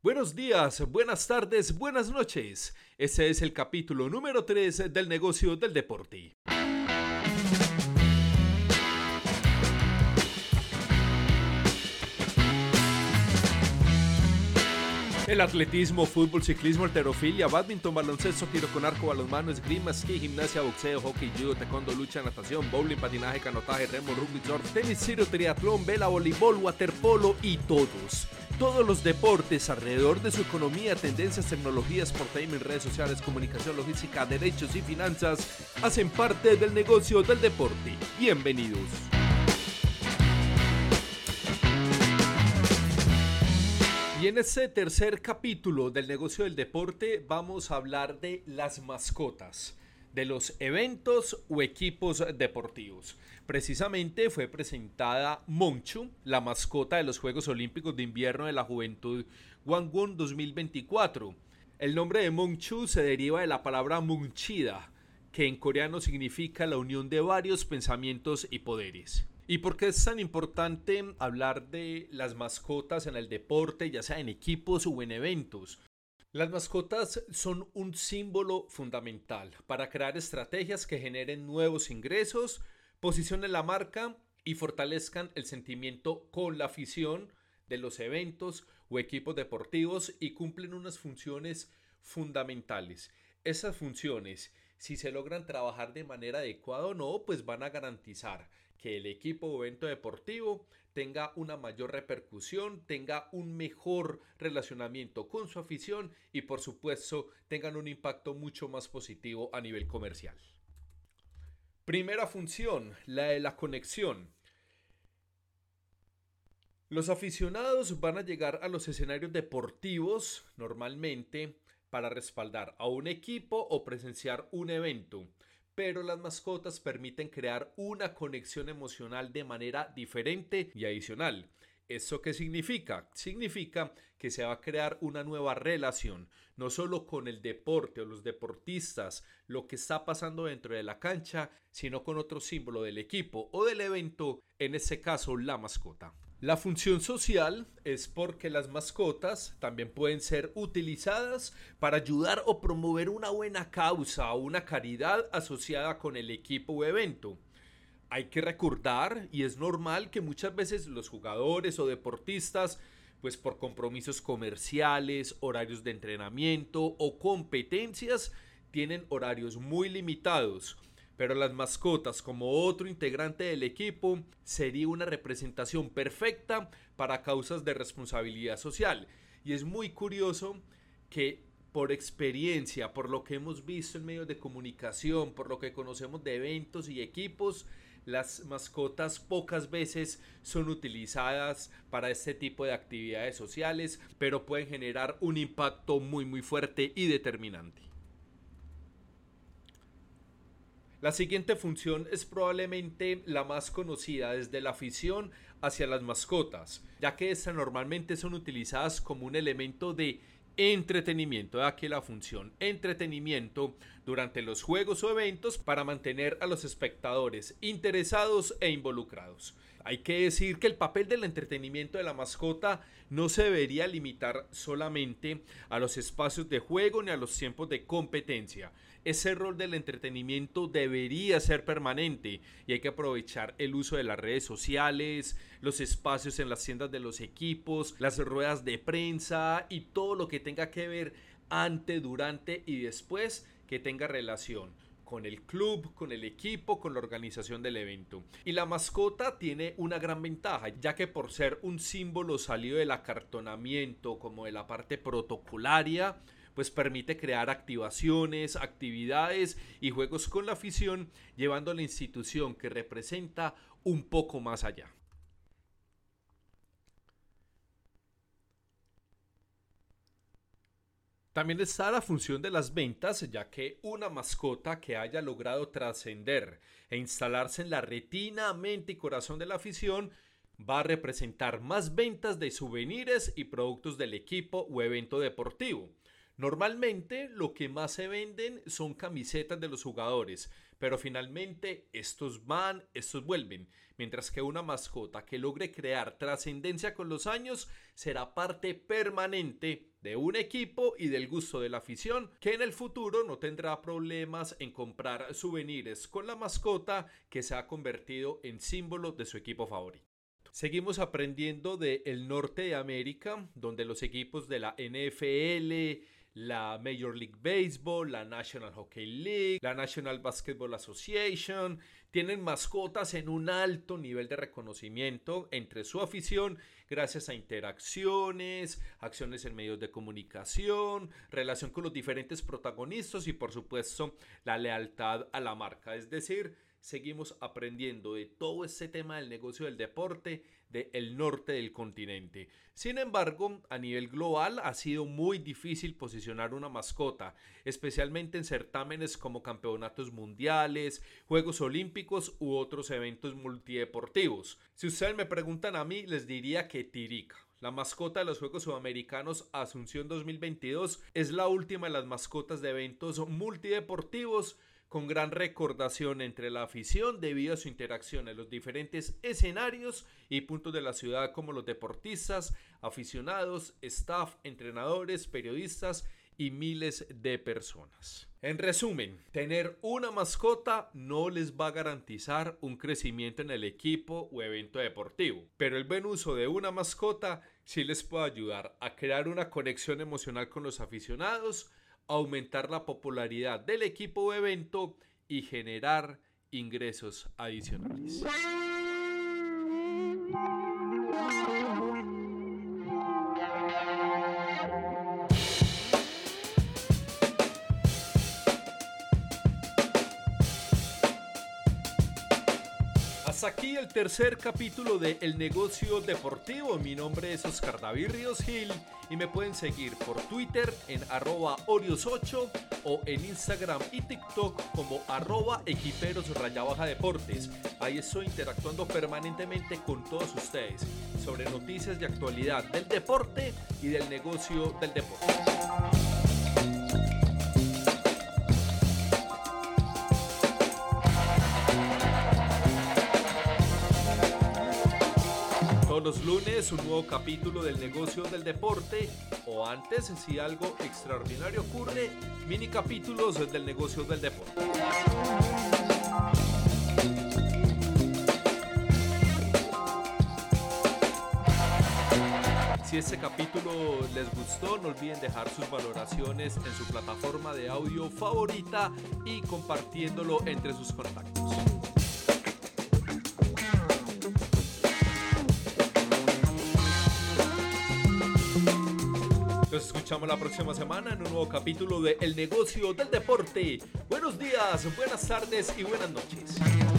Buenos días, buenas tardes, buenas noches. Este es el capítulo número 3 del negocio del deporte. El atletismo, fútbol, ciclismo, alterofilia, badminton, baloncesto, tiro con arco, balonmano, esgrima, esquí, gimnasia, boxeo, hockey, judo, taekwondo, lucha, natación, bowling, patinaje, canotaje, remo, rugby, surf, tenis, tiro, triatlón, vela, voleibol, waterpolo y todos. Todos los deportes alrededor de su economía, tendencias, tecnologías, portainment, redes sociales, comunicación, logística, derechos y finanzas hacen parte del negocio del deporte. Bienvenidos. Y en este tercer capítulo del negocio del deporte vamos a hablar de las mascotas, de los eventos o equipos deportivos. Precisamente fue presentada Monchu, la mascota de los Juegos Olímpicos de Invierno de la Juventud Gwangon 2024. El nombre de Monchu se deriva de la palabra Munchida, que en coreano significa la unión de varios pensamientos y poderes. ¿Y por qué es tan importante hablar de las mascotas en el deporte, ya sea en equipos o en eventos? Las mascotas son un símbolo fundamental para crear estrategias que generen nuevos ingresos, posicionen la marca y fortalezcan el sentimiento con la afición de los eventos o equipos deportivos y cumplen unas funciones fundamentales. Esas funciones, si se logran trabajar de manera adecuada o no, pues van a garantizar que el equipo o evento deportivo tenga una mayor repercusión, tenga un mejor relacionamiento con su afición y por supuesto tengan un impacto mucho más positivo a nivel comercial. Primera función, la de la conexión. Los aficionados van a llegar a los escenarios deportivos normalmente para respaldar a un equipo o presenciar un evento, pero las mascotas permiten crear una conexión emocional de manera diferente y adicional. ¿Eso qué significa? Significa que se va a crear una nueva relación, no solo con el deporte o los deportistas, lo que está pasando dentro de la cancha, sino con otro símbolo del equipo o del evento, en este caso la mascota. La función social es porque las mascotas también pueden ser utilizadas para ayudar o promover una buena causa o una caridad asociada con el equipo o evento. Hay que recordar, y es normal que muchas veces los jugadores o deportistas, pues por compromisos comerciales, horarios de entrenamiento o competencias, tienen horarios muy limitados pero las mascotas como otro integrante del equipo sería una representación perfecta para causas de responsabilidad social. Y es muy curioso que por experiencia, por lo que hemos visto en medios de comunicación, por lo que conocemos de eventos y equipos, las mascotas pocas veces son utilizadas para este tipo de actividades sociales, pero pueden generar un impacto muy muy fuerte y determinante. La siguiente función es probablemente la más conocida desde la afición hacia las mascotas, ya que estas normalmente son utilizadas como un elemento de entretenimiento, de aquí la función entretenimiento durante los juegos o eventos para mantener a los espectadores interesados e involucrados. Hay que decir que el papel del entretenimiento de la mascota no se debería limitar solamente a los espacios de juego ni a los tiempos de competencia. Ese rol del entretenimiento debería ser permanente y hay que aprovechar el uso de las redes sociales, los espacios en las tiendas de los equipos, las ruedas de prensa y todo lo que tenga que ver ante, durante y después que tenga relación con el club, con el equipo, con la organización del evento. Y la mascota tiene una gran ventaja, ya que por ser un símbolo salido del acartonamiento, como de la parte protocolaria, pues permite crear activaciones, actividades y juegos con la afición, llevando a la institución que representa un poco más allá. También está la función de las ventas, ya que una mascota que haya logrado trascender e instalarse en la retina, mente y corazón de la afición va a representar más ventas de souvenirs y productos del equipo o evento deportivo. Normalmente lo que más se venden son camisetas de los jugadores, pero finalmente estos van, estos vuelven, mientras que una mascota que logre crear trascendencia con los años será parte permanente de un equipo y del gusto de la afición, que en el futuro no tendrá problemas en comprar souvenirs con la mascota que se ha convertido en símbolo de su equipo favorito. Seguimos aprendiendo del norte de América, donde los equipos de la NFL, la Major League Baseball, la National Hockey League, la National Basketball Association, tienen mascotas en un alto nivel de reconocimiento entre su afición gracias a interacciones, acciones en medios de comunicación, relación con los diferentes protagonistas y por supuesto la lealtad a la marca. Es decir, seguimos aprendiendo de todo este tema del negocio del deporte del norte del continente. Sin embargo, a nivel global ha sido muy difícil posicionar una mascota, especialmente en certámenes como campeonatos mundiales, Juegos Olímpicos u otros eventos multideportivos. Si ustedes me preguntan a mí, les diría que Tirica. La mascota de los Juegos Sudamericanos Asunción 2022 es la última de las mascotas de eventos multideportivos con gran recordación entre la afición debido a su interacción en los diferentes escenarios y puntos de la ciudad como los deportistas, aficionados, staff, entrenadores, periodistas y miles de personas. En resumen, tener una mascota no les va a garantizar un crecimiento en el equipo o evento deportivo, pero el buen uso de una mascota sí les puede ayudar a crear una conexión emocional con los aficionados, aumentar la popularidad del equipo o evento y generar ingresos adicionales. Aquí el tercer capítulo de El negocio deportivo. Mi nombre es Oscar David Ríos Gil y me pueden seguir por Twitter en arroba Orios8 o en Instagram y TikTok como arroba equiperos raya baja deportes. Ahí estoy interactuando permanentemente con todos ustedes sobre noticias de actualidad del deporte y del negocio del deporte. Los lunes un nuevo capítulo del negocio del deporte o antes si algo extraordinario ocurre, mini capítulos del negocio del deporte. Si este capítulo les gustó, no olviden dejar sus valoraciones en su plataforma de audio favorita y compartiéndolo entre sus contactos. Escuchamos la próxima semana en un nuevo capítulo de El negocio del deporte. Buenos días, buenas tardes y buenas noches.